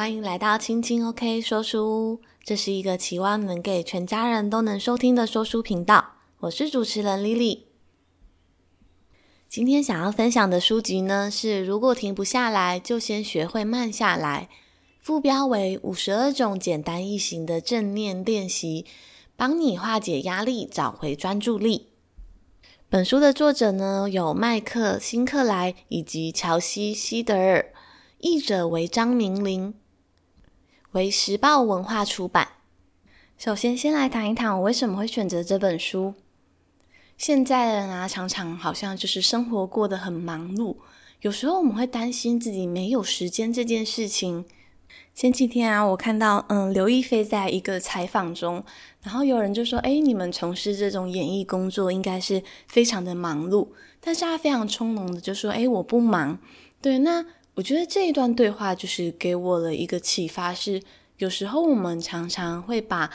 欢迎来到青青 OK 说书屋，这是一个期望能给全家人都能收听的说书频道。我是主持人 Lily。今天想要分享的书籍呢，是如果停不下来，就先学会慢下来。副标为五十二种简单易行的正念练习，帮你化解压力，找回专注力。本书的作者呢，有麦克辛克莱以及乔西希德尔，译者为张明玲。为时报文化出版。首先，先来谈一谈我为什么会选择这本书。现在的人啊，常常好像就是生活过得很忙碌，有时候我们会担心自己没有时间这件事情。前几天啊，我看到嗯，刘亦菲在一个采访中，然后有人就说：“诶，你们从事这种演艺工作，应该是非常的忙碌。”但是他非常从容的就说：“诶，我不忙。”对，那。我觉得这一段对话就是给我了一个启发是，有时候我们常常会把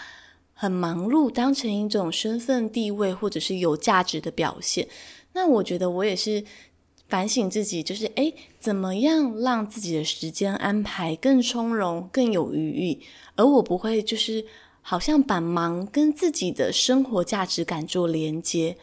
很忙碌当成一种身份地位或者是有价值的表现。那我觉得我也是反省自己，就是诶，怎么样让自己的时间安排更从容、更有余裕，而我不会就是好像把忙跟自己的生活价值感做连接。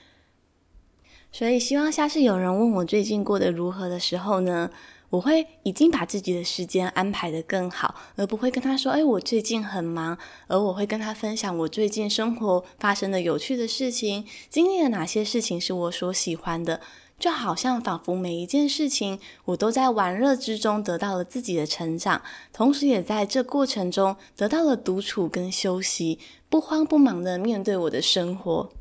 所以希望下次有人问我最近过得如何的时候呢，我会已经把自己的时间安排得更好，而不会跟他说：“哎，我最近很忙。”而我会跟他分享我最近生活发生的有趣的事情，经历了哪些事情是我所喜欢的，就好像仿佛每一件事情我都在玩乐之中得到了自己的成长，同时也在这过程中得到了独处跟休息，不慌不忙地面对我的生活。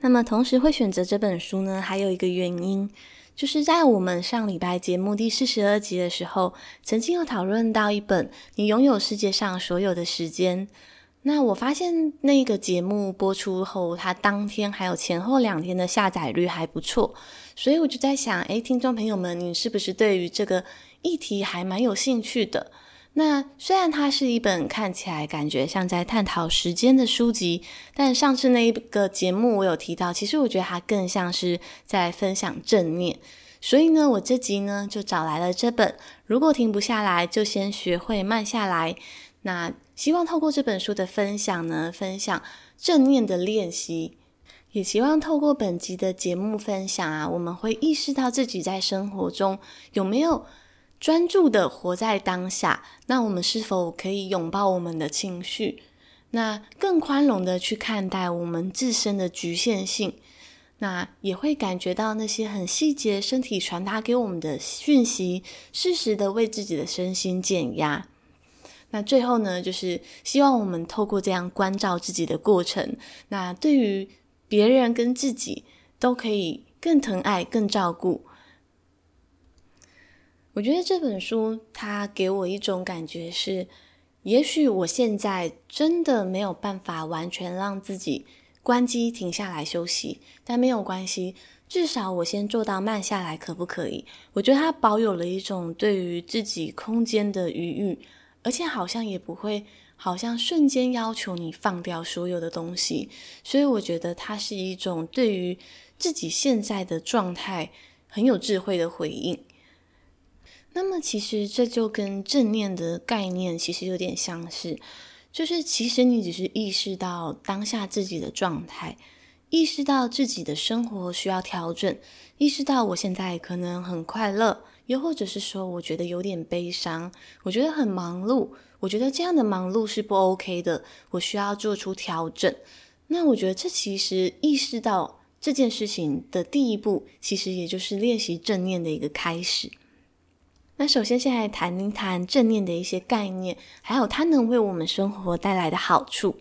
那么，同时会选择这本书呢，还有一个原因。就是在我们上礼拜节目第四十二集的时候，曾经有讨论到一本《你拥有世界上所有的时间》。那我发现那个节目播出后，它当天还有前后两天的下载率还不错，所以我就在想，诶，听众朋友们，你是不是对于这个议题还蛮有兴趣的？那虽然它是一本看起来感觉像在探讨时间的书籍，但上次那一个节目我有提到，其实我觉得它更像是在分享正念。所以呢，我这集呢就找来了这本《如果停不下来，就先学会慢下来》。那希望透过这本书的分享呢，分享正念的练习，也希望透过本集的节目分享啊，我们会意识到自己在生活中有没有。专注的活在当下，那我们是否可以拥抱我们的情绪？那更宽容的去看待我们自身的局限性？那也会感觉到那些很细节身体传达给我们的讯息，适时的为自己的身心减压。那最后呢，就是希望我们透过这样关照自己的过程，那对于别人跟自己都可以更疼爱、更照顾。我觉得这本书它给我一种感觉是，也许我现在真的没有办法完全让自己关机停下来休息，但没有关系，至少我先做到慢下来，可不可以？我觉得它保有了一种对于自己空间的余裕，而且好像也不会，好像瞬间要求你放掉所有的东西，所以我觉得它是一种对于自己现在的状态很有智慧的回应。那么，其实这就跟正念的概念其实有点相似，就是其实你只是意识到当下自己的状态，意识到自己的生活需要调整，意识到我现在可能很快乐，又或者是说我觉得有点悲伤，我觉得很忙碌，我觉得这样的忙碌是不 OK 的，我需要做出调整。那我觉得这其实意识到这件事情的第一步，其实也就是练习正念的一个开始。那首先，先来谈一谈正念的一些概念，还有它能为我们生活带来的好处。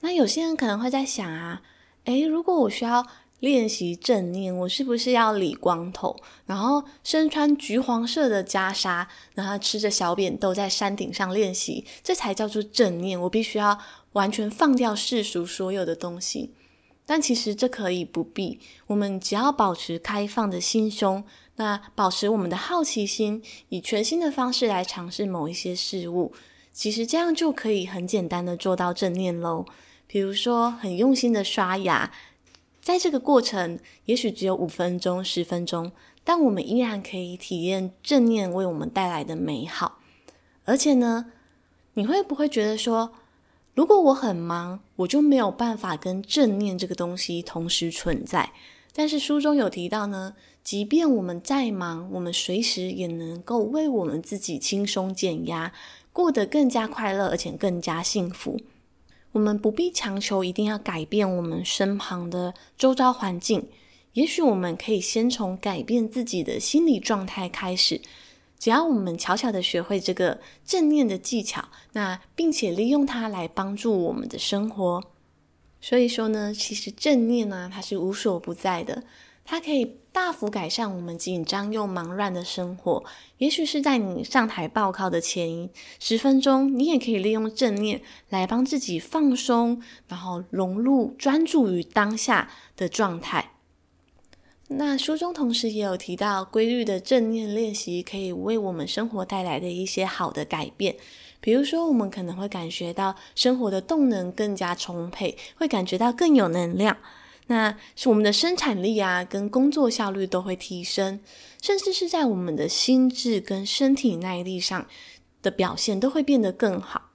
那有些人可能会在想啊，诶，如果我需要练习正念，我是不是要理光头，然后身穿橘黄色的袈裟，然后吃着小扁豆在山顶上练习，这才叫做正念？我必须要完全放掉世俗所有的东西。但其实这可以不必，我们只要保持开放的心胸。那保持我们的好奇心，以全新的方式来尝试某一些事物，其实这样就可以很简单的做到正念喽。比如说，很用心的刷牙，在这个过程也许只有五分钟、十分钟，但我们依然可以体验正念为我们带来的美好。而且呢，你会不会觉得说，如果我很忙，我就没有办法跟正念这个东西同时存在？但是书中有提到呢，即便我们再忙，我们随时也能够为我们自己轻松减压，过得更加快乐，而且更加幸福。我们不必强求一定要改变我们身旁的周遭环境，也许我们可以先从改变自己的心理状态开始。只要我们悄悄的学会这个正念的技巧，那并且利用它来帮助我们的生活。所以说呢，其实正念呢，它是无所不在的，它可以大幅改善我们紧张又忙乱的生活。也许是在你上台报考的前十分钟，你也可以利用正念来帮自己放松，然后融入专注于当下的状态。那书中同时也有提到，规律的正念练习可以为我们生活带来的一些好的改变。比如说，我们可能会感觉到生活的动能更加充沛，会感觉到更有能量。那是我们的生产力啊，跟工作效率都会提升，甚至是在我们的心智跟身体耐力上的表现都会变得更好。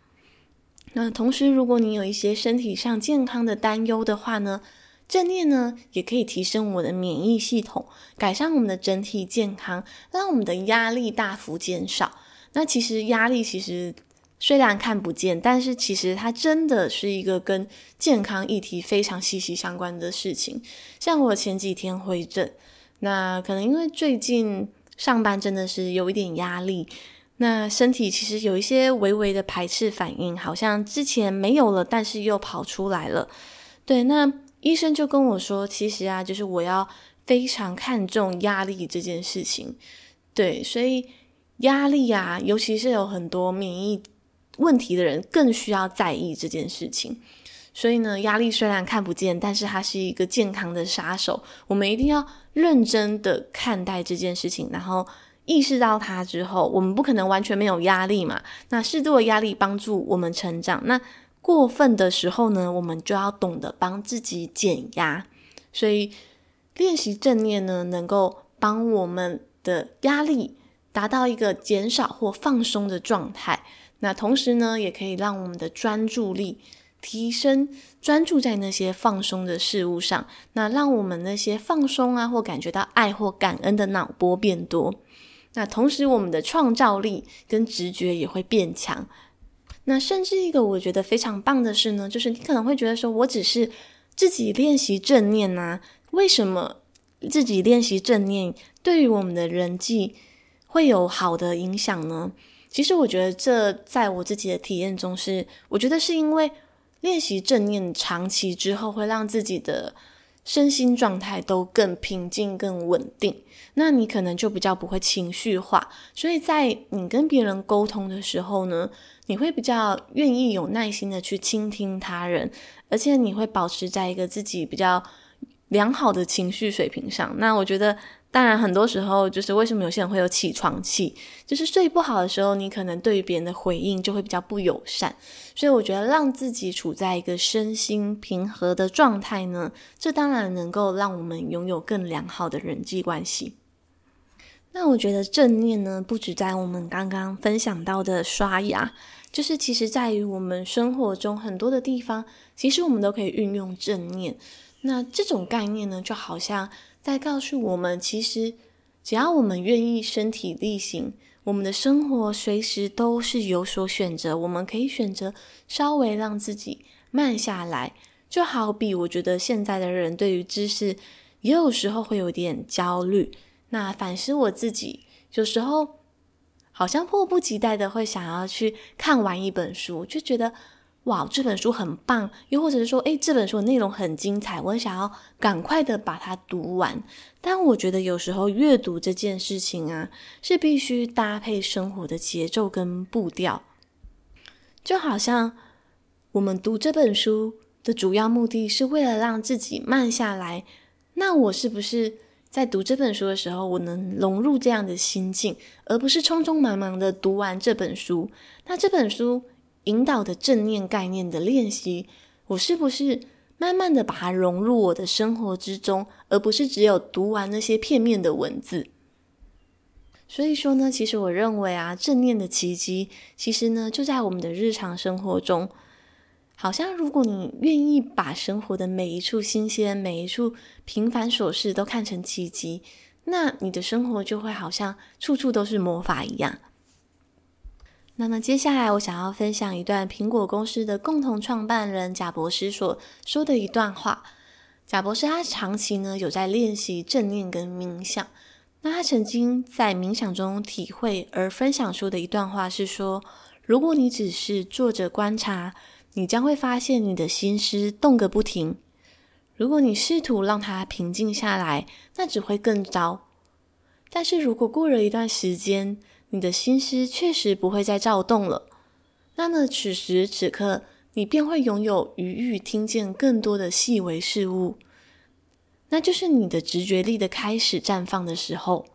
那同时，如果你有一些身体上健康的担忧的话呢，正念呢也可以提升我的免疫系统，改善我们的整体健康，让我们的压力大幅减少。那其实压力其实。虽然看不见，但是其实它真的是一个跟健康议题非常息息相关的事情。像我前几天回诊，那可能因为最近上班真的是有一点压力，那身体其实有一些微微的排斥反应，好像之前没有了，但是又跑出来了。对，那医生就跟我说，其实啊，就是我要非常看重压力这件事情。对，所以压力啊，尤其是有很多免疫。问题的人更需要在意这件事情，所以呢，压力虽然看不见，但是它是一个健康的杀手。我们一定要认真的看待这件事情，然后意识到它之后，我们不可能完全没有压力嘛。那适度的压力帮助我们成长，那过分的时候呢，我们就要懂得帮自己减压。所以练习正念呢，能够帮我们的压力达到一个减少或放松的状态。那同时呢，也可以让我们的专注力提升，专注在那些放松的事物上。那让我们那些放松啊，或感觉到爱或感恩的脑波变多。那同时，我们的创造力跟直觉也会变强。那甚至一个我觉得非常棒的是呢，就是你可能会觉得说，我只是自己练习正念啊，为什么自己练习正念对于我们的人际会有好的影响呢？其实我觉得这在我自己的体验中是，我觉得是因为练习正念长期之后，会让自己的身心状态都更平静、更稳定。那你可能就比较不会情绪化，所以在你跟别人沟通的时候呢，你会比较愿意有耐心的去倾听他人，而且你会保持在一个自己比较良好的情绪水平上。那我觉得。当然，很多时候就是为什么有些人会有起床气，就是睡不好的时候，你可能对于别人的回应就会比较不友善。所以我觉得让自己处在一个身心平和的状态呢，这当然能够让我们拥有更良好的人际关系。那我觉得正念呢，不止在我们刚刚分享到的刷牙，就是其实在于我们生活中很多的地方，其实我们都可以运用正念。那这种概念呢，就好像。在告诉我们，其实只要我们愿意身体力行，我们的生活随时都是有所选择。我们可以选择稍微让自己慢下来，就好比我觉得现在的人对于知识也有时候会有点焦虑。那反思我自己，有时候好像迫不及待的会想要去看完一本书，就觉得。哇，这本书很棒，又或者是说，诶，这本书的内容很精彩，我想要赶快的把它读完。但我觉得有时候阅读这件事情啊，是必须搭配生活的节奏跟步调。就好像我们读这本书的主要目的是为了让自己慢下来，那我是不是在读这本书的时候，我能融入这样的心境，而不是匆匆忙忙的读完这本书？那这本书。引导的正念概念的练习，我是不是慢慢的把它融入我的生活之中，而不是只有读完那些片面的文字？所以说呢，其实我认为啊，正念的奇迹，其实呢就在我们的日常生活中。好像如果你愿意把生活的每一处新鲜、每一处平凡琐事都看成奇迹，那你的生活就会好像处处都是魔法一样。那么接下来，我想要分享一段苹果公司的共同创办人贾博士所说的一段话。贾博士他长期呢有在练习正念跟冥想。那他曾经在冥想中体会而分享出的一段话是说：如果你只是坐着观察，你将会发现你的心思动个不停。如果你试图让它平静下来，那只会更糟。但是如果过了一段时间，你的心思确实不会再躁动了，那么此时此刻，你便会拥有余裕，听见更多的细微事物。那就是你的直觉力的开始绽放的时候，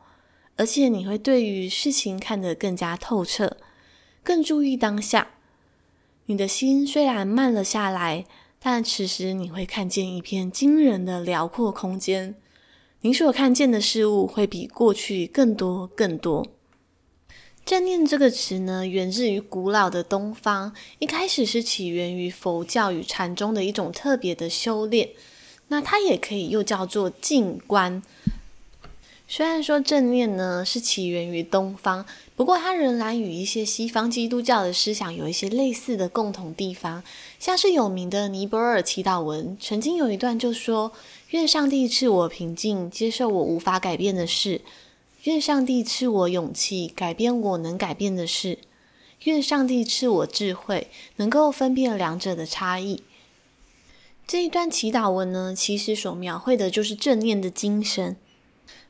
而且你会对于事情看得更加透彻，更注意当下。你的心虽然慢了下来，但此时你会看见一片惊人的辽阔空间。您所看见的事物会比过去更多更多。正念这个词呢，源自于古老的东方，一开始是起源于佛教与禅宗的一种特别的修炼。那它也可以又叫做静观。虽然说正念呢是起源于东方，不过它仍然与一些西方基督教的思想有一些类似的共同地方。像是有名的尼泊尔祈祷文，曾经有一段就说：“愿上帝赐我平静，接受我无法改变的事。”愿上帝赐我勇气，改变我能改变的事。愿上帝赐我智慧，能够分辨两者的差异。这一段祈祷文呢，其实所描绘的就是正念的精神。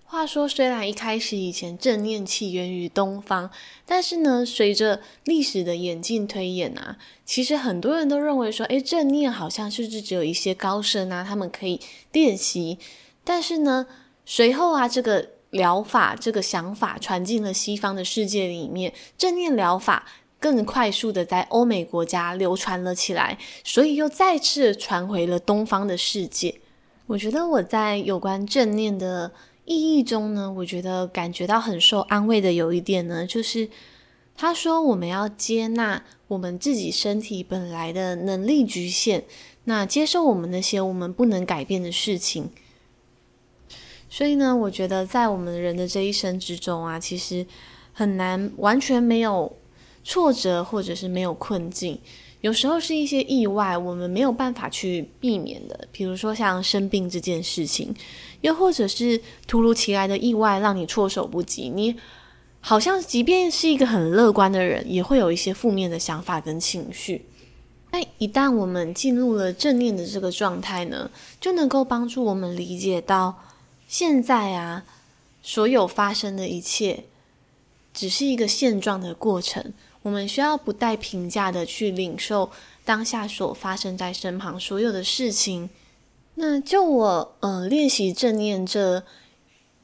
话说，虽然一开始以前正念起源于东方，但是呢，随着历史的演进推演啊，其实很多人都认为说，诶，正念好像是只有一些高僧啊，他们可以练习。但是呢，随后啊，这个。疗法这个想法传进了西方的世界里面，正念疗法更快速的在欧美国家流传了起来，所以又再次传回了东方的世界。我觉得我在有关正念的意义中呢，我觉得感觉到很受安慰的有一点呢，就是他说我们要接纳我们自己身体本来的能力局限，那接受我们那些我们不能改变的事情。所以呢，我觉得在我们人的这一生之中啊，其实很难完全没有挫折，或者是没有困境。有时候是一些意外，我们没有办法去避免的，比如说像生病这件事情，又或者是突如其来的意外让你措手不及。你好像即便是一个很乐观的人，也会有一些负面的想法跟情绪。但一旦我们进入了正念的这个状态呢，就能够帮助我们理解到。现在啊，所有发生的一切，只是一个现状的过程。我们需要不带评价的去领受当下所发生在身旁所有的事情。那就我呃练习正念这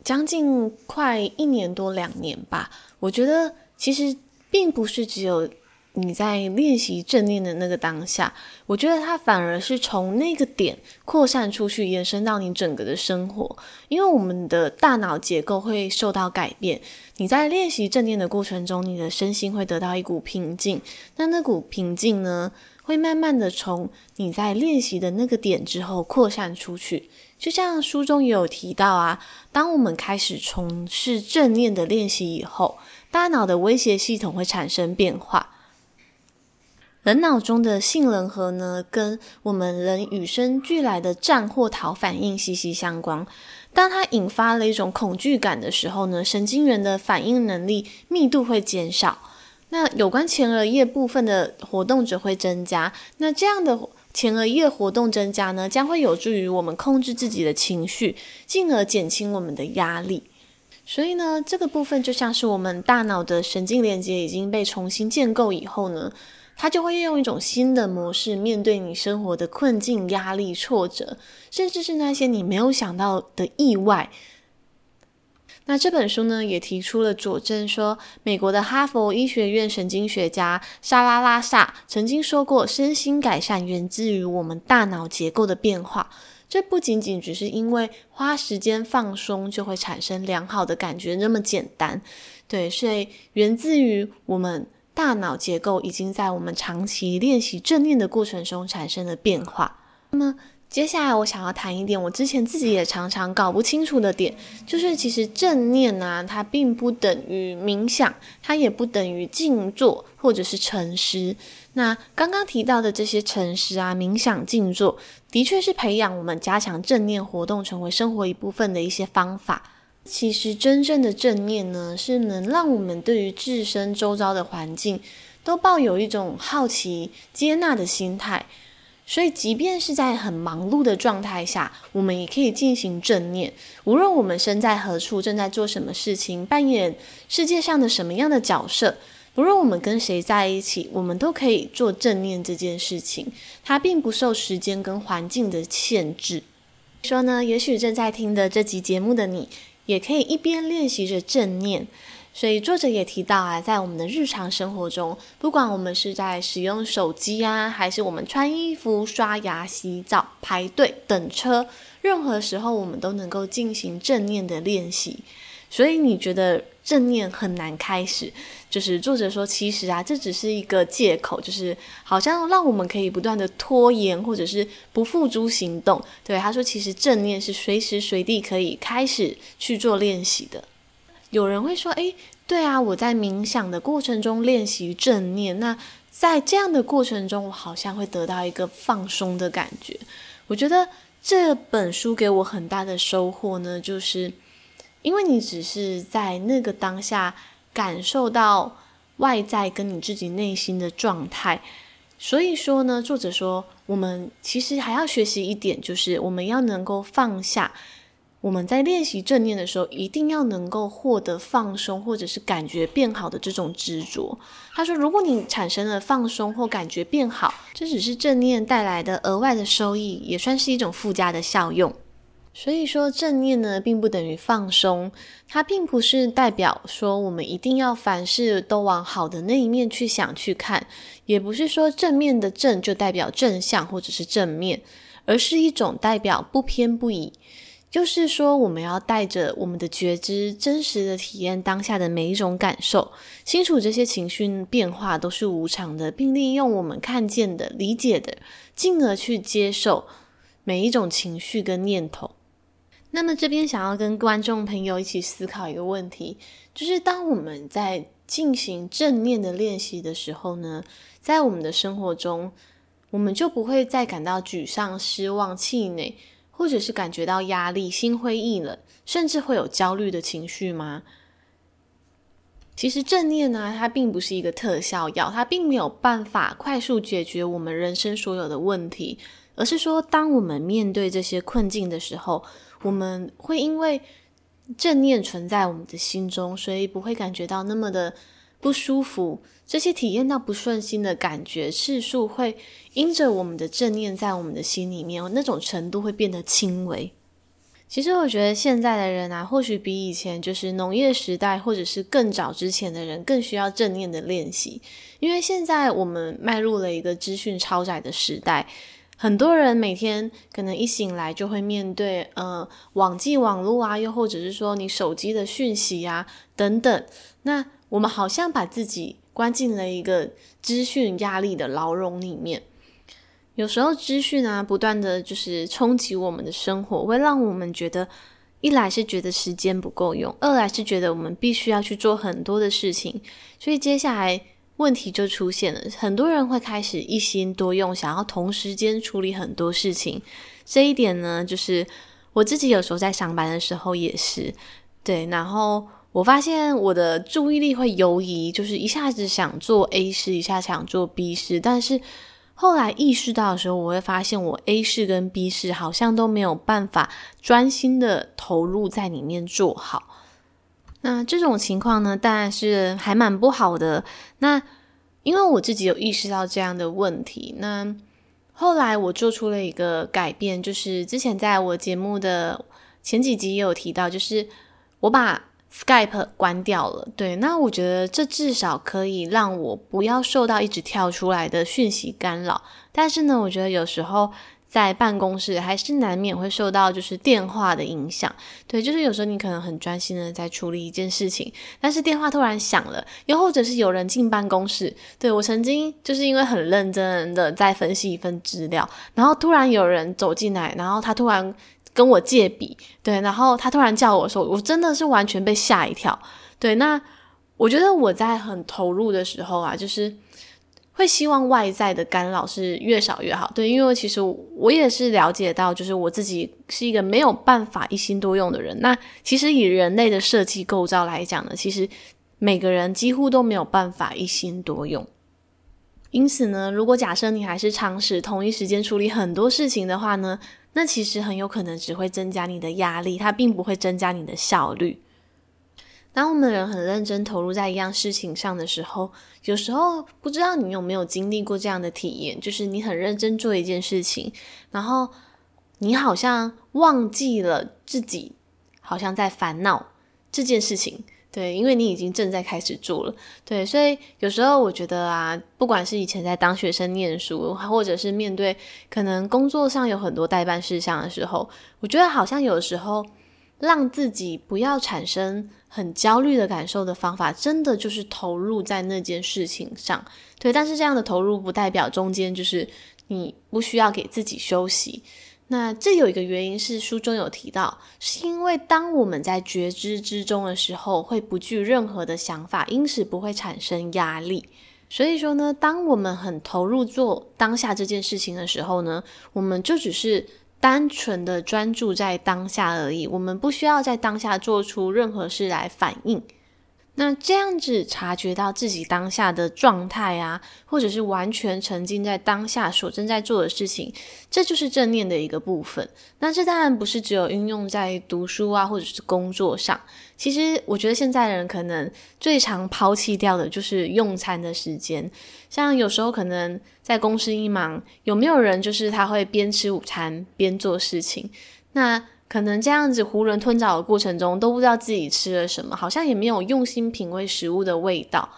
将近快一年多两年吧，我觉得其实并不是只有。你在练习正念的那个当下，我觉得它反而是从那个点扩散出去，延伸到你整个的生活。因为我们的大脑结构会受到改变。你在练习正念的过程中，你的身心会得到一股平静。那那股平静呢，会慢慢的从你在练习的那个点之后扩散出去。就像书中也有提到啊，当我们开始从事正念的练习以后，大脑的威胁系统会产生变化。人脑中的杏仁核呢，跟我们人与生俱来的战或逃反应息息相关。当它引发了一种恐惧感的时候呢，神经元的反应能力密度会减少，那有关前额叶部分的活动则会增加。那这样的前额叶活动增加呢，将会有助于我们控制自己的情绪，进而减轻我们的压力。所以呢，这个部分就像是我们大脑的神经连接已经被重新建构以后呢。他就会运用一种新的模式面对你生活的困境、压力、挫折，甚至是那些你没有想到的意外。那这本书呢，也提出了佐证说，美国的哈佛医学院神经学家莎拉拉萨曾经说过，身心改善源自于我们大脑结构的变化。这不仅仅只是因为花时间放松就会产生良好的感觉那么简单。对，所以源自于我们大脑结构已经在我们长期练习正念的过程中产生了变化。那么接下来我想要谈一点，我之前自己也常常搞不清楚的点，就是其实正念呢、它并不等于冥想，它也不等于静坐或者是沉思。那刚刚提到的这些沉思啊、冥想、静坐，的确是培养我们加强正念活动成为生活一部分的一些方法。其实，真正的正念呢，是能让我们对于自身周遭的环境都抱有一种好奇、接纳的心态。所以，即便是在很忙碌的状态下，我们也可以进行正念。无论我们身在何处，正在做什么事情，扮演世界上的什么样的角色，不论我们跟谁在一起，我们都可以做正念这件事情。它并不受时间跟环境的限制。说呢，也许正在听的这集节目的你，也可以一边练习着正念，所以作者也提到啊，在我们的日常生活中，不管我们是在使用手机啊，还是我们穿衣服、刷牙、洗澡、排队等车，任何时候我们都能够进行正念的练习。所以你觉得正念很难开始？就是作者说，其实啊，这只是一个借口，就是好像让我们可以不断的拖延，或者是不付诸行动。对，他说，其实正念是随时随地可以开始去做练习的。有人会说，诶，对啊，我在冥想的过程中练习正念，那在这样的过程中，我好像会得到一个放松的感觉。我觉得这本书给我很大的收获呢，就是。因为你只是在那个当下感受到外在跟你自己内心的状态，所以说呢，作者说我们其实还要学习一点，就是我们要能够放下。我们在练习正念的时候，一定要能够获得放松或者是感觉变好的这种执着。他说，如果你产生了放松或感觉变好，这只是正念带来的额外的收益，也算是一种附加的效用。所以说正念呢，并不等于放松，它并不是代表说我们一定要凡事都往好的那一面去想去看，也不是说正面的正就代表正向或者是正面，而是一种代表不偏不倚，就是说我们要带着我们的觉知，真实的体验当下的每一种感受，清楚这些情绪变化都是无常的，并利用我们看见的、理解的，进而去接受每一种情绪跟念头。那么这边想要跟观众朋友一起思考一个问题，就是当我们在进行正念的练习的时候呢，在我们的生活中，我们就不会再感到沮丧、失望、气馁，或者是感觉到压力、心灰意冷，甚至会有焦虑的情绪吗？其实正念呢，它并不是一个特效药，它并没有办法快速解决我们人生所有的问题，而是说，当我们面对这些困境的时候，我们会因为正念存在我们的心中，所以不会感觉到那么的不舒服。这些体验到不顺心的感觉次数，会因着我们的正念在我们的心里面，那种程度会变得轻微。其实我觉得现在的人啊，或许比以前就是农业时代或者是更早之前的人更需要正念的练习，因为现在我们迈入了一个资讯超载的时代。很多人每天可能一醒来就会面对呃网际网络啊，又或者是说你手机的讯息啊等等。那我们好像把自己关进了一个资讯压力的牢笼里面。有时候资讯啊不断的就是冲击我们的生活，会让我们觉得一来是觉得时间不够用，二来是觉得我们必须要去做很多的事情。所以接下来。问题就出现了，很多人会开始一心多用，想要同时间处理很多事情。这一点呢，就是我自己有时候在上班的时候也是，对。然后我发现我的注意力会游移，就是一下子想做 A 事，一下想做 B 事。但是后来意识到的时候，我会发现我 A 事跟 B 事好像都没有办法专心的投入在里面做好。那这种情况呢，当然是还蛮不好的。那因为我自己有意识到这样的问题，那后来我做出了一个改变，就是之前在我节目的前几集也有提到，就是我把 Skype 关掉了。对，那我觉得这至少可以让我不要受到一直跳出来的讯息干扰。但是呢，我觉得有时候。在办公室还是难免会受到就是电话的影响，对，就是有时候你可能很专心的在处理一件事情，但是电话突然响了，又或者是有人进办公室，对，我曾经就是因为很认真的在分析一份资料，然后突然有人走进来，然后他突然跟我借笔，对，然后他突然叫我说，我真的是完全被吓一跳，对，那我觉得我在很投入的时候啊，就是。会希望外在的干扰是越少越好，对，因为其实我也是了解到，就是我自己是一个没有办法一心多用的人。那其实以人类的设计构造来讲呢，其实每个人几乎都没有办法一心多用。因此呢，如果假设你还是尝试同一时间处理很多事情的话呢，那其实很有可能只会增加你的压力，它并不会增加你的效率。当我们人很认真投入在一样事情上的时候，有时候不知道你有没有经历过这样的体验，就是你很认真做一件事情，然后你好像忘记了自己好像在烦恼这件事情，对，因为你已经正在开始做了，对，所以有时候我觉得啊，不管是以前在当学生念书，或者是面对可能工作上有很多待办事项的时候，我觉得好像有时候。让自己不要产生很焦虑的感受的方法，真的就是投入在那件事情上。对，但是这样的投入不代表中间就是你不需要给自己休息。那这有一个原因是书中有提到，是因为当我们在觉知之中的时候，会不具任何的想法，因此不会产生压力。所以说呢，当我们很投入做当下这件事情的时候呢，我们就只是。单纯的专注在当下而已，我们不需要在当下做出任何事来反应。那这样子察觉到自己当下的状态啊，或者是完全沉浸在当下所正在做的事情，这就是正念的一个部分。那这当然不是只有运用在读书啊，或者是工作上。其实我觉得现在的人可能最常抛弃掉的就是用餐的时间。像有时候可能在公司一忙，有没有人就是他会边吃午餐边做事情？那可能这样子囫囵吞枣的过程中，都不知道自己吃了什么，好像也没有用心品味食物的味道。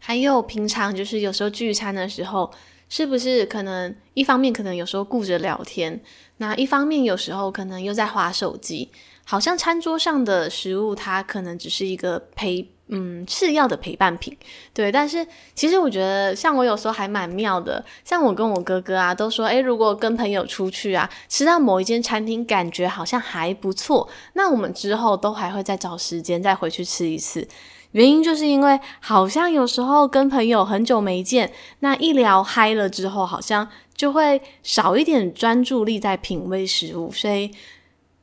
还有平常就是有时候聚餐的时候，是不是可能一方面可能有时候顾着聊天，那一方面有时候可能又在划手机，好像餐桌上的食物它可能只是一个陪。嗯，次要的陪伴品，对。但是其实我觉得，像我有时候还蛮妙的。像我跟我哥哥啊，都说，诶，如果跟朋友出去啊，吃到某一间餐厅，感觉好像还不错，那我们之后都还会再找时间再回去吃一次。原因就是因为，好像有时候跟朋友很久没见，那一聊嗨了之后，好像就会少一点专注力在品味食物，所以。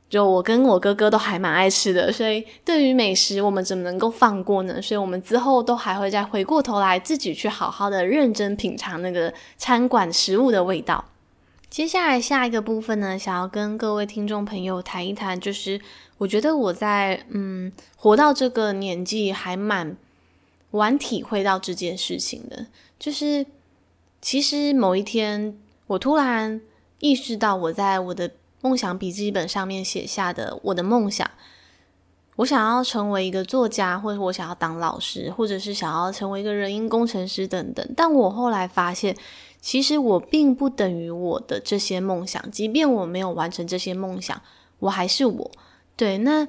就我跟我哥哥都还蛮爱吃的，所以对于美食，我们怎么能够放过呢？所以我们之后都还会再回过头来，自己去好好的认真品尝那个餐馆食物的味道。接下来下一个部分呢，想要跟各位听众朋友谈一谈，就是我觉得我在嗯活到这个年纪还蛮晚体会到这件事情的，就是其实某一天我突然意识到我在我的。梦想笔记本上面写下的我的梦想，我想要成为一个作家，或者我想要当老师，或者是想要成为一个人因工程师等等。但我后来发现，其实我并不等于我的这些梦想，即便我没有完成这些梦想，我还是我。对，那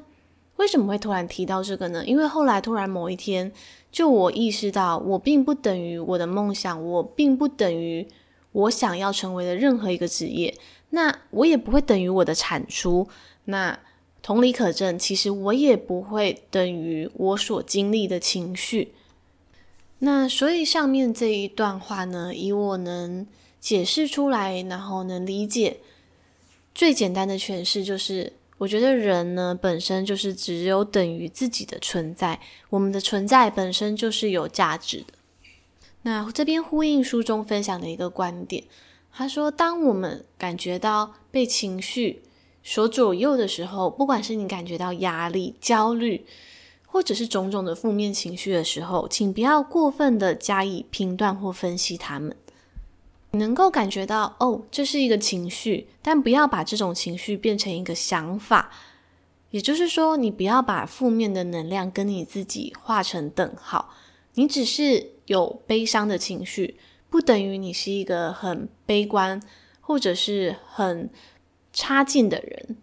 为什么会突然提到这个呢？因为后来突然某一天，就我意识到，我并不等于我的梦想，我并不等于我想要成为的任何一个职业。那我也不会等于我的产出，那同理可证，其实我也不会等于我所经历的情绪。那所以上面这一段话呢，以我能解释出来，然后能理解，最简单的诠释就是，我觉得人呢本身就是只有等于自己的存在，我们的存在本身就是有价值的。那这边呼应书中分享的一个观点。他说：“当我们感觉到被情绪所左右的时候，不管是你感觉到压力、焦虑，或者是种种的负面情绪的时候，请不要过分的加以评断或分析它们。你能够感觉到，哦，这是一个情绪，但不要把这种情绪变成一个想法，也就是说，你不要把负面的能量跟你自己画成等号。你只是有悲伤的情绪，不等于你是一个很悲观或者是很差劲的人。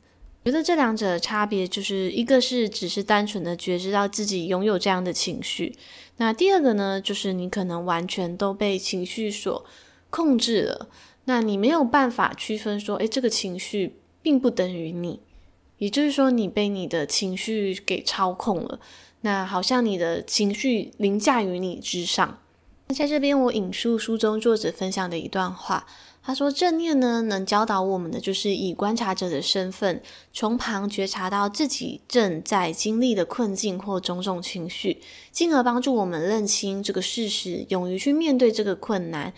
觉得这两者的差别就是一个是只是单纯的觉知到自己拥有这样的情绪，那第二个呢，就是你可能完全都被情绪所控制了。那你没有办法区分说，诶，这个情绪并不等于你，也就是说，你被你的情绪给操控了。那好像你的情绪凌驾于你之上。在这边，我引述书中作者分享的一段话，他说：“正念呢，能教导我们的就是以观察者的身份，从旁觉察到自己正在经历的困境或种种情绪，进而帮助我们认清这个事实，勇于去面对这个困难。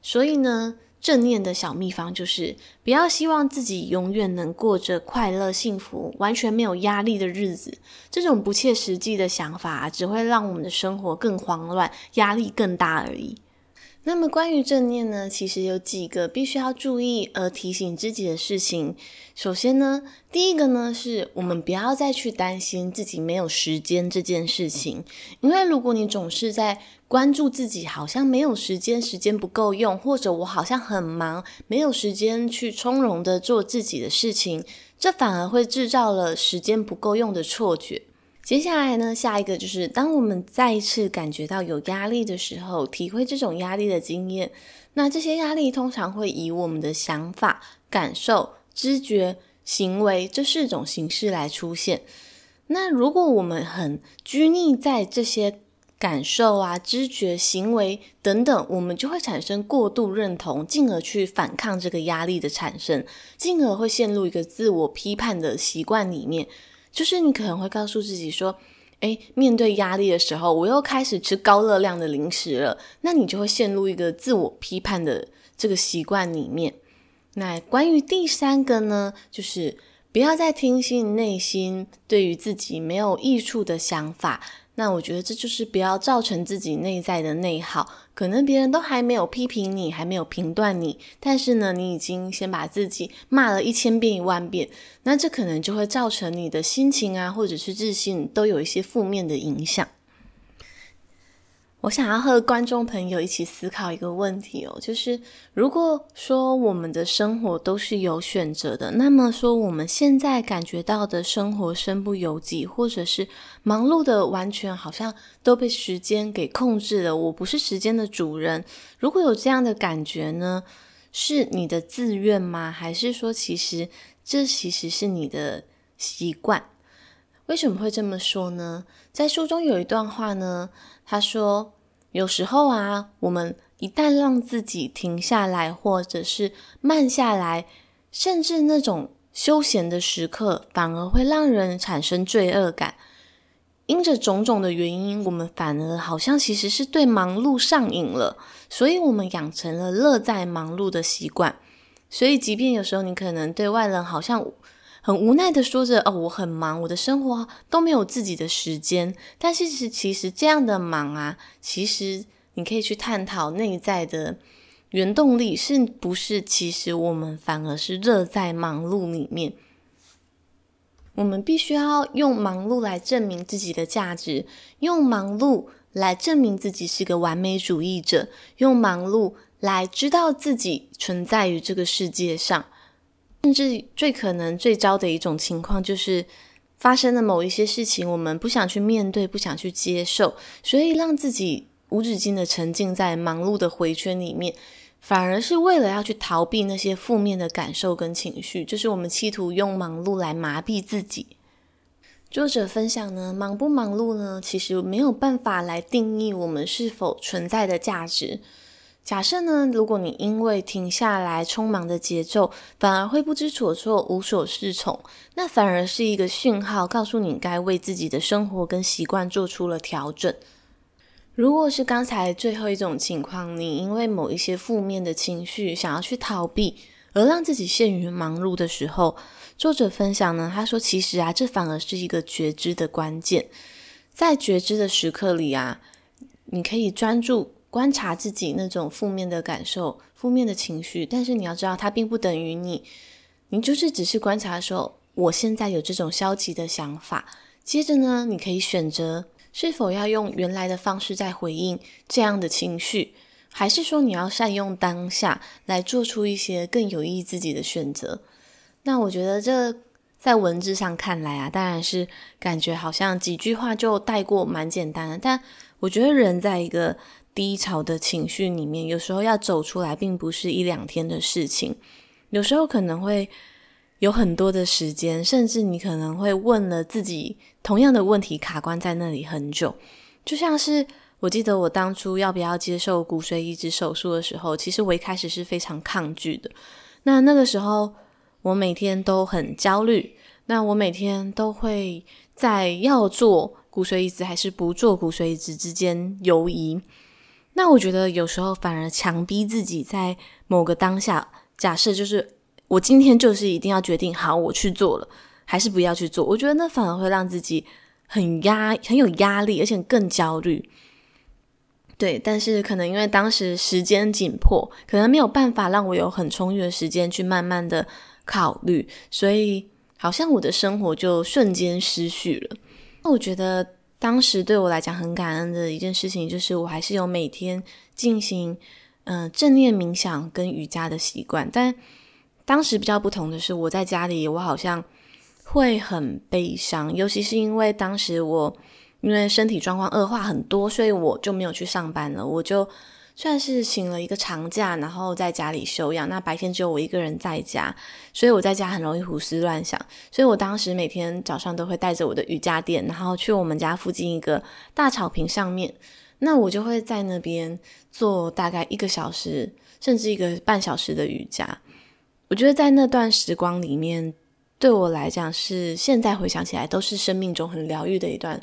所以呢。”正念的小秘方就是，不要希望自己永远能过着快乐、幸福、完全没有压力的日子。这种不切实际的想法，只会让我们的生活更慌乱，压力更大而已。那么关于正念呢，其实有几个必须要注意而提醒自己的事情。首先呢，第一个呢，是我们不要再去担心自己没有时间这件事情，因为如果你总是在关注自己好像没有时间，时间不够用，或者我好像很忙，没有时间去从容的做自己的事情，这反而会制造了时间不够用的错觉。接下来呢，下一个就是当我们再一次感觉到有压力的时候，体会这种压力的经验。那这些压力通常会以我们的想法、感受、知觉、行为这四种形式来出现。那如果我们很拘泥在这些感受啊、知觉、行为等等，我们就会产生过度认同，进而去反抗这个压力的产生，进而会陷入一个自我批判的习惯里面。就是你可能会告诉自己说，诶，面对压力的时候，我又开始吃高热量的零食了，那你就会陷入一个自我批判的这个习惯里面。那关于第三个呢，就是不要再听信内心对于自己没有益处的想法。那我觉得这就是不要造成自己内在的内耗。可能别人都还没有批评你，还没有评断你，但是呢，你已经先把自己骂了一千遍一万遍。那这可能就会造成你的心情啊，或者是自信都有一些负面的影响。我想要和观众朋友一起思考一个问题哦，就是如果说我们的生活都是有选择的，那么说我们现在感觉到的生活身不由己，或者是忙碌的完全好像都被时间给控制了，我不是时间的主人。如果有这样的感觉呢，是你的自愿吗？还是说其实这其实是你的习惯？为什么会这么说呢？在书中有一段话呢，他说：“有时候啊，我们一旦让自己停下来，或者是慢下来，甚至那种休闲的时刻，反而会让人产生罪恶感。因着种种的原因，我们反而好像其实是对忙碌上瘾了，所以我们养成了乐在忙碌的习惯。所以，即便有时候你可能对外人好像……很无奈的说着：“哦，我很忙，我的生活都没有自己的时间。”但是其实，其实这样的忙啊，其实你可以去探讨内在的原动力是不是？其实我们反而是乐在忙碌里面。我们必须要用忙碌来证明自己的价值，用忙碌来证明自己是个完美主义者，用忙碌来知道自己存在于这个世界上。甚至最可能最糟的一种情况，就是发生了某一些事情，我们不想去面对，不想去接受，所以让自己无止境的沉浸在忙碌的回圈里面，反而是为了要去逃避那些负面的感受跟情绪，就是我们企图用忙碌来麻痹自己。作者分享呢，忙不忙碌呢，其实没有办法来定义我们是否存在的价值。假设呢，如果你因为停下来匆忙的节奏，反而会不知所措、无所适从，那反而是一个讯号，告诉你该为自己的生活跟习惯做出了调整。如果是刚才最后一种情况，你因为某一些负面的情绪想要去逃避，而让自己陷于忙碌的时候，作者分享呢，他说其实啊，这反而是一个觉知的关键，在觉知的时刻里啊，你可以专注。观察自己那种负面的感受、负面的情绪，但是你要知道，它并不等于你。你就是只是观察的时候，我现在有这种消极的想法。接着呢，你可以选择是否要用原来的方式再回应这样的情绪，还是说你要善用当下来做出一些更有益自己的选择。那我觉得这在文字上看来啊，当然是感觉好像几句话就带过，蛮简单的。但我觉得人在一个低潮的情绪里面，有时候要走出来，并不是一两天的事情，有时候可能会有很多的时间，甚至你可能会问了自己同样的问题，卡关在那里很久。就像是我记得我当初要不要接受骨髓移植手术的时候，其实我一开始是非常抗拒的。那那个时候。我每天都很焦虑，那我每天都会在要做骨髓移植还是不做骨髓移植之间犹疑。那我觉得有时候反而强逼自己在某个当下，假设就是我今天就是一定要决定好，我去做了，还是不要去做。我觉得那反而会让自己很压，很有压力，而且更焦虑。对，但是可能因为当时时间紧迫，可能没有办法让我有很充裕的时间去慢慢的。考虑，所以好像我的生活就瞬间失序了。那我觉得当时对我来讲很感恩的一件事情，就是我还是有每天进行嗯、正念冥想跟瑜伽的习惯。但当时比较不同的是，我在家里我好像会很悲伤，尤其是因为当时我因为身体状况恶化很多，所以我就没有去上班了，我就。算是请了一个长假，然后在家里休养。那白天只有我一个人在家，所以我在家很容易胡思乱想。所以我当时每天早上都会带着我的瑜伽垫，然后去我们家附近一个大草坪上面。那我就会在那边做大概一个小时，甚至一个半小时的瑜伽。我觉得在那段时光里面，对我来讲是现在回想起来都是生命中很疗愈的一段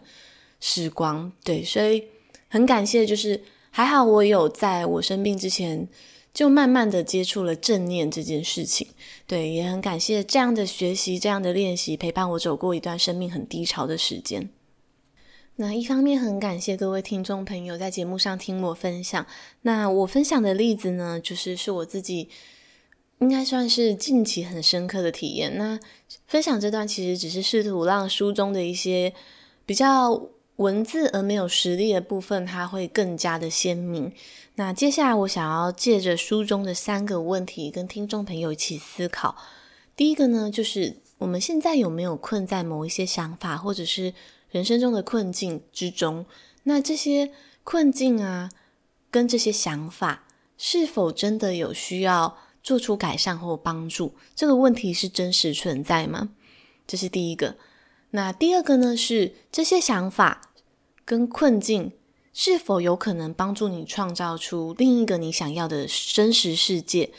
时光。对，所以很感谢，就是。还好我有在我生病之前就慢慢的接触了正念这件事情，对，也很感谢这样的学习、这样的练习陪伴我走过一段生命很低潮的时间。那一方面很感谢各位听众朋友在节目上听我分享。那我分享的例子呢，就是是我自己应该算是近期很深刻的体验。那分享这段其实只是试图让书中的一些比较。文字而没有实力的部分，它会更加的鲜明。那接下来，我想要借着书中的三个问题，跟听众朋友一起思考。第一个呢，就是我们现在有没有困在某一些想法，或者是人生中的困境之中？那这些困境啊，跟这些想法，是否真的有需要做出改善或帮助？这个问题是真实存在吗？这是第一个。那第二个呢，是这些想法跟困境是否有可能帮助你创造出另一个你想要的真实世界，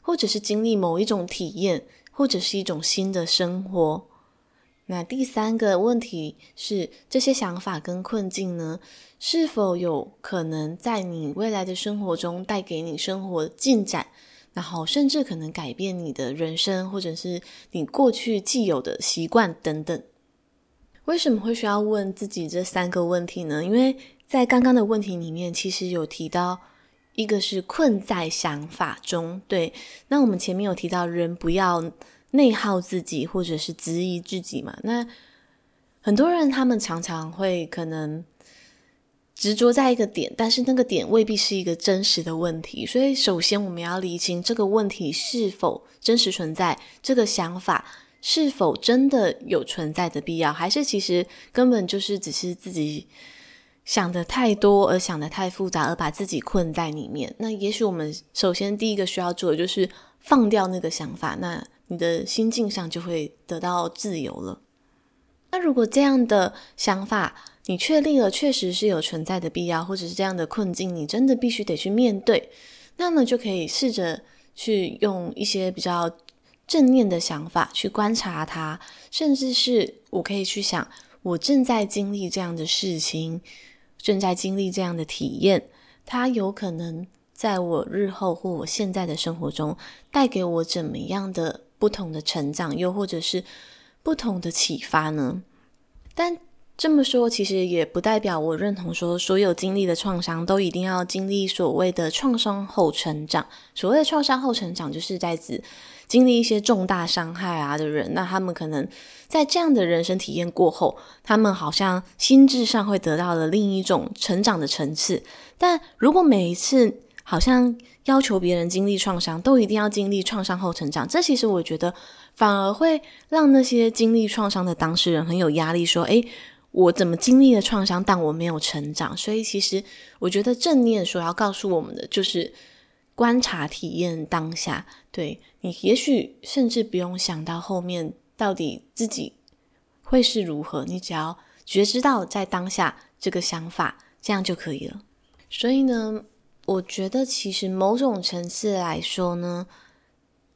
或者是经历某一种体验，或者是一种新的生活？那第三个问题是，这些想法跟困境呢，是否有可能在你未来的生活中带给你生活进展，然后甚至可能改变你的人生，或者是你过去既有的习惯等等？为什么会需要问自己这三个问题呢？因为在刚刚的问题里面，其实有提到一个是困在想法中。对，那我们前面有提到，人不要内耗自己，或者是质疑自己嘛。那很多人他们常常会可能执着在一个点，但是那个点未必是一个真实的问题。所以，首先我们要厘清这个问题是否真实存在，这个想法。是否真的有存在的必要，还是其实根本就是只是自己想的太多，而想的太复杂，而把自己困在里面？那也许我们首先第一个需要做的就是放掉那个想法，那你的心境上就会得到自由了。那如果这样的想法你确立了，确实是有存在的必要，或者是这样的困境你真的必须得去面对，那么就可以试着去用一些比较。正念的想法去观察它，甚至是我可以去想，我正在经历这样的事情，正在经历这样的体验，它有可能在我日后或我现在的生活中带给我怎么样的不同的成长，又或者是不同的启发呢？但这么说，其实也不代表我认同说所有经历的创伤都一定要经历所谓的创伤后成长。所谓的创伤后成长，就是在指经历一些重大伤害啊的人，那他们可能在这样的人生体验过后，他们好像心智上会得到了另一种成长的层次。但如果每一次好像要求别人经历创伤，都一定要经历创伤后成长，这其实我觉得反而会让那些经历创伤的当事人很有压力，说：“诶。”我怎么经历了创伤，但我没有成长。所以，其实我觉得正念所要告诉我们的，就是观察、体验当下。对，你，也许甚至不用想到后面到底自己会是如何，你只要觉知到在当下这个想法，这样就可以了。所以呢，我觉得其实某种层次来说呢，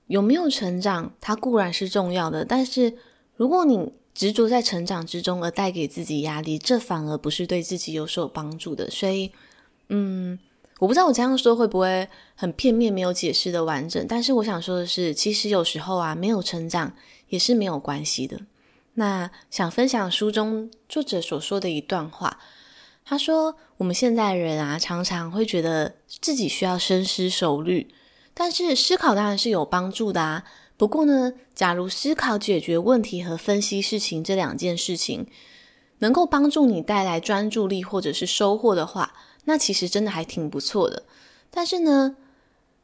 有没有成长，它固然是重要的，但是如果你执着在成长之中而带给自己压力，这反而不是对自己有所帮助的。所以，嗯，我不知道我这样说会不会很片面，没有解释的完整。但是我想说的是，其实有时候啊，没有成长也是没有关系的。那想分享书中作者所说的一段话，他说：“我们现在人啊，常常会觉得自己需要深思熟虑，但是思考当然是有帮助的啊。”不过呢，假如思考、解决问题和分析事情这两件事情能够帮助你带来专注力或者是收获的话，那其实真的还挺不错的。但是呢，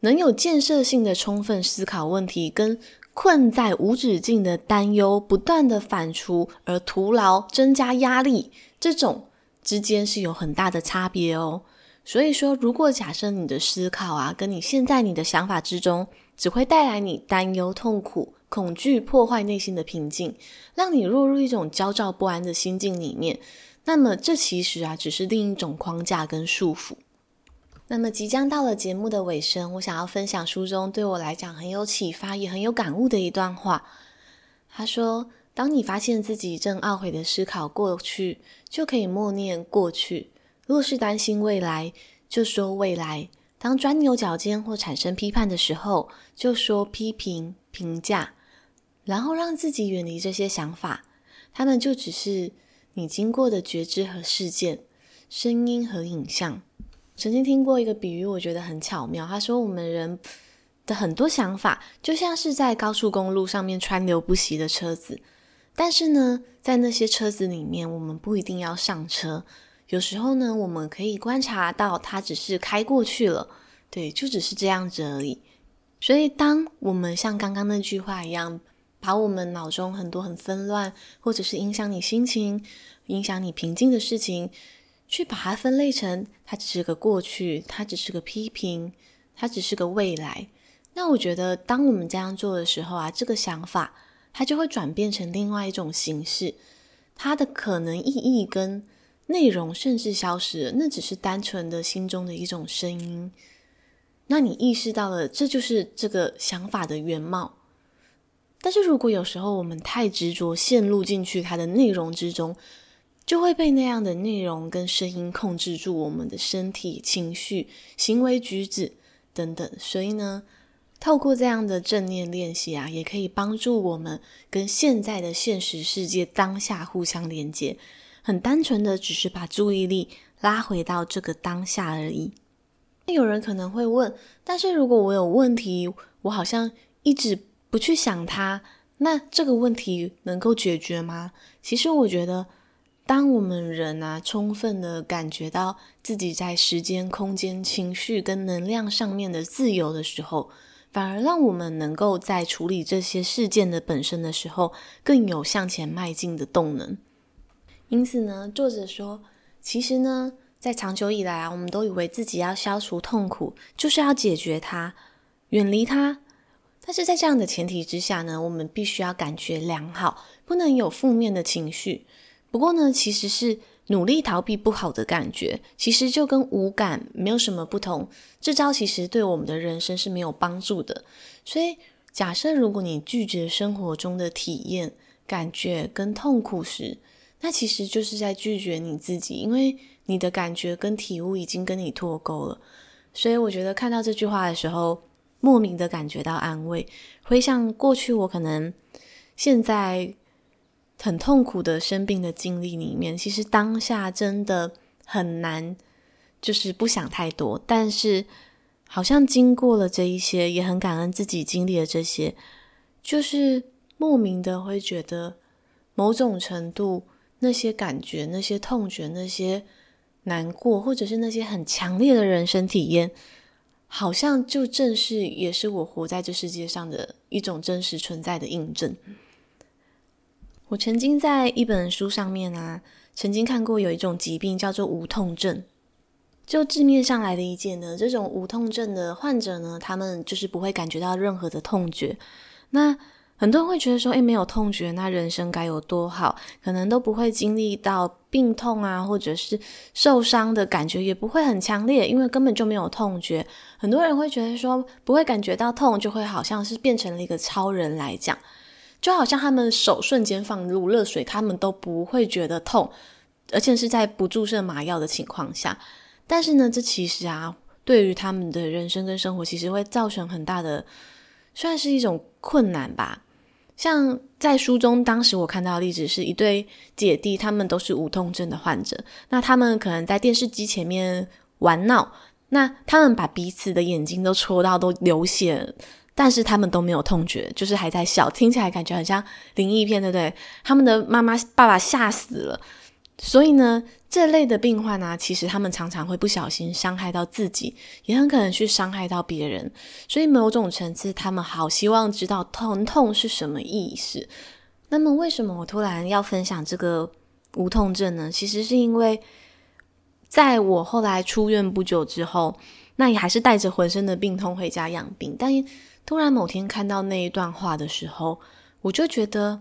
能有建设性的充分思考问题，跟困在无止境的担忧、不断的反刍而徒劳增加压力，这种之间是有很大的差别哦。所以说，如果假设你的思考啊，跟你现在你的想法之中，只会带来你担忧、痛苦、恐惧，破坏内心的平静，让你落入一种焦躁不安的心境里面。那么，这其实啊，只是另一种框架跟束缚。那么，即将到了节目的尾声，我想要分享书中对我来讲很有启发、也很有感悟的一段话。他说：“当你发现自己正懊悔的思考过去，就可以默念过去；若是担心未来，就说未来。”当钻牛角尖或产生批判的时候，就说批评、评价，然后让自己远离这些想法。他们就只是你经过的觉知和事件、声音和影像。曾经听过一个比喻，我觉得很巧妙。他说，我们人的很多想法，就像是在高速公路上面川流不息的车子，但是呢，在那些车子里面，我们不一定要上车。有时候呢，我们可以观察到它只是开过去了，对，就只是这样子而已。所以，当我们像刚刚那句话一样，把我们脑中很多很纷乱，或者是影响你心情、影响你平静的事情，去把它分类成它只是个过去，它只是个批评，它只是个未来。那我觉得，当我们这样做的时候啊，这个想法它就会转变成另外一种形式，它的可能意义跟。内容甚至消失了，那只是单纯的心中的一种声音。那你意识到了，这就是这个想法的原貌。但是如果有时候我们太执着，陷入进去它的内容之中，就会被那样的内容跟声音控制住我们的身体、情绪、行为举止等等。所以呢，透过这样的正念练习啊，也可以帮助我们跟现在的现实世界当下互相连接。很单纯的，只是把注意力拉回到这个当下而已。那有人可能会问，但是如果我有问题，我好像一直不去想它，那这个问题能够解决吗？其实我觉得，当我们人啊，充分的感觉到自己在时间、空间、情绪跟能量上面的自由的时候，反而让我们能够在处理这些事件的本身的时候，更有向前迈进的动能。因此呢，作者说，其实呢，在长久以来啊，我们都以为自己要消除痛苦，就是要解决它，远离它。但是在这样的前提之下呢，我们必须要感觉良好，不能有负面的情绪。不过呢，其实是努力逃避不好的感觉，其实就跟无感没有什么不同。这招其实对我们的人生是没有帮助的。所以，假设如果你拒绝生活中的体验、感觉跟痛苦时，那其实就是在拒绝你自己，因为你的感觉跟体悟已经跟你脱钩了。所以我觉得看到这句话的时候，莫名的感觉到安慰。回想过去，我可能现在很痛苦的生病的经历里面，其实当下真的很难，就是不想太多。但是好像经过了这一些，也很感恩自己经历了这些，就是莫名的会觉得某种程度那些感觉、那些痛觉、那些难过，或者是那些很强烈的人生体验，好像就正是也是我活在这世界上的一种真实存在的印证。我曾经在一本书上面啊，曾经看过有一种疾病叫做无痛症。就字面上来的一件呢，这种无痛症的患者呢，他们就是不会感觉到任何的痛觉。那很多人会觉得说，诶，没有痛觉，那人生该有多好？可能都不会经历到病痛啊，或者是受伤的感觉也不会很强烈，因为根本就没有痛觉。很多人会觉得说，不会感觉到痛，就会好像是变成了一个超人来讲。就好像他们手瞬间放入热水，他们都不会觉得痛，而且是在不注射麻药的情况下。但是呢，这其实啊，对于他们的人生跟生活，其实会造成很大的，算是一种困难吧。像在书中，当时我看到的例子是一对姐弟，他们都是无痛症的患者。那他们可能在电视机前面玩闹，那他们把彼此的眼睛都戳到都流血。但是他们都没有痛觉，就是还在笑，听起来感觉很像灵异片，对不对？他们的妈妈、爸爸吓死了。所以呢，这类的病患呢，其实他们常常会不小心伤害到自己，也很可能去伤害到别人。所以某种层次，他们好希望知道疼痛是什么意思。那么，为什么我突然要分享这个无痛症呢？其实是因为，在我后来出院不久之后，那也还是带着浑身的病痛回家养病，但。突然某天看到那一段话的时候，我就觉得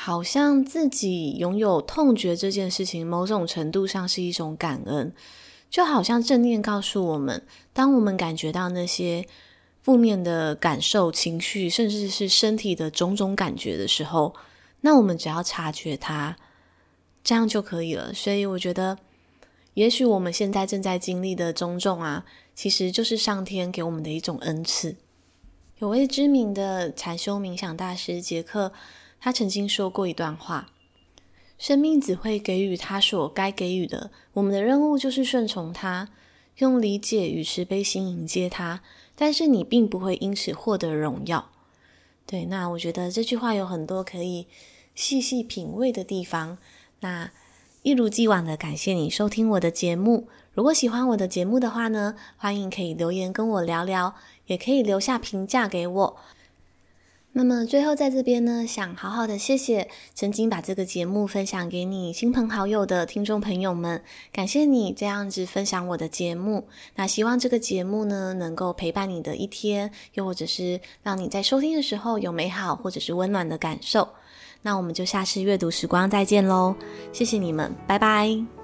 好像自己拥有痛觉这件事情，某种程度上是一种感恩。就好像正念告诉我们，当我们感觉到那些负面的感受、情绪，甚至是身体的种种感觉的时候，那我们只要察觉它，这样就可以了。所以我觉得，也许我们现在正在经历的种种啊，其实就是上天给我们的一种恩赐。有位知名的禅修冥想大师杰克，他曾经说过一段话：“生命只会给予他所该给予的，我们的任务就是顺从他，用理解与慈悲心迎接他。但是你并不会因此获得荣耀。”对，那我觉得这句话有很多可以细细品味的地方。那一如既往的感谢你收听我的节目。如果喜欢我的节目的话呢，欢迎可以留言跟我聊聊。也可以留下评价给我。那么最后在这边呢，想好好的谢谢曾经把这个节目分享给你亲朋好友的听众朋友们，感谢你这样子分享我的节目。那希望这个节目呢，能够陪伴你的一天，又或者是让你在收听的时候有美好或者是温暖的感受。那我们就下次阅读时光再见喽，谢谢你们，拜拜。